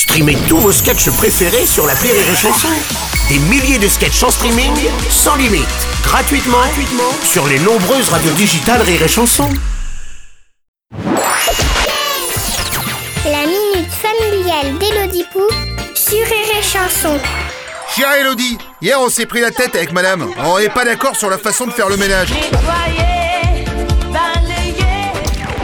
Streamez tous vos sketchs préférés sur la Rire et Chanson. Des milliers de sketchs en streaming, sans limite, gratuitement, gratuitement sur les nombreuses radios digitales Rire et Chanson. La minute familiale d'Élodie Pou sur Rire et Chanson. Chère Elodie, hier on s'est pris la tête avec madame. On n'est pas d'accord sur la façon de faire le ménage.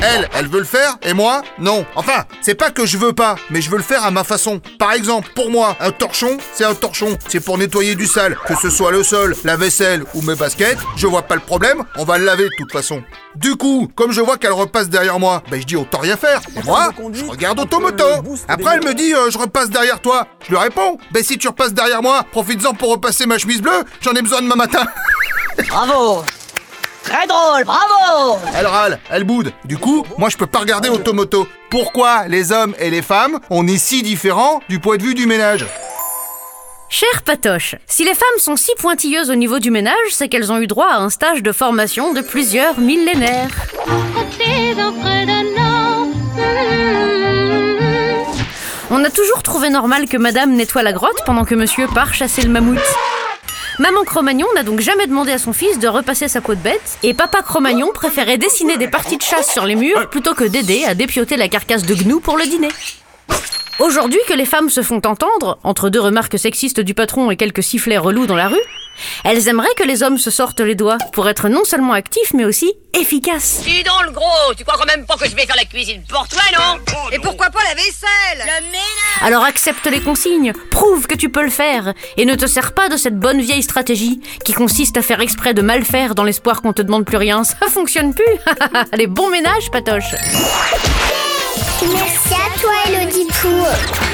Elle, elle veut le faire, et moi, non. Enfin, c'est pas que je veux pas, mais je veux le faire à ma façon. Par exemple, pour moi, un torchon, c'est un torchon. C'est pour nettoyer du sale, que ce soit le sol, la vaisselle ou mes baskets. Je vois pas le problème, on va le laver de toute façon. Du coup, comme je vois qu'elle repasse derrière moi, ben je dis autant rien faire. Et moi, je regarde Automoto. Après, elle me dit euh, je repasse derrière toi. Je lui réponds, ben si tu repasses derrière moi, profites-en pour repasser ma chemise bleue. J'en ai besoin demain matin. Bravo Très drôle, bravo Elle râle, elle boude. Du coup, moi je peux pas regarder Automoto. Pourquoi les hommes et les femmes, on est si différents du point de vue du ménage? Chère Patoche, si les femmes sont si pointilleuses au niveau du ménage, c'est qu'elles ont eu droit à un stage de formation de plusieurs millénaires. On a toujours trouvé normal que madame nettoie la grotte pendant que monsieur part chasser le mammouth. Maman Cro-Magnon n'a donc jamais demandé à son fils de repasser sa peau de bête, et papa Cro-Magnon préférait dessiner des parties de chasse sur les murs plutôt que d'aider à dépioter la carcasse de gnou pour le dîner. Aujourd'hui que les femmes se font entendre, entre deux remarques sexistes du patron et quelques sifflets relous dans la rue, elles aimeraient que les hommes se sortent les doigts pour être non seulement actifs mais aussi efficaces. Dis donc le gros, tu crois quand même pas que je vais faire la cuisine pour toi, non? Et pourquoi pas la vaisselle? Alors accepte les consignes, prouve que tu peux le faire, et ne te sers pas de cette bonne vieille stratégie qui consiste à faire exprès de mal faire dans l'espoir qu'on te demande plus rien. Ça fonctionne plus. Allez, bon ménage, patoche. Merci à toi, Élodie Pou.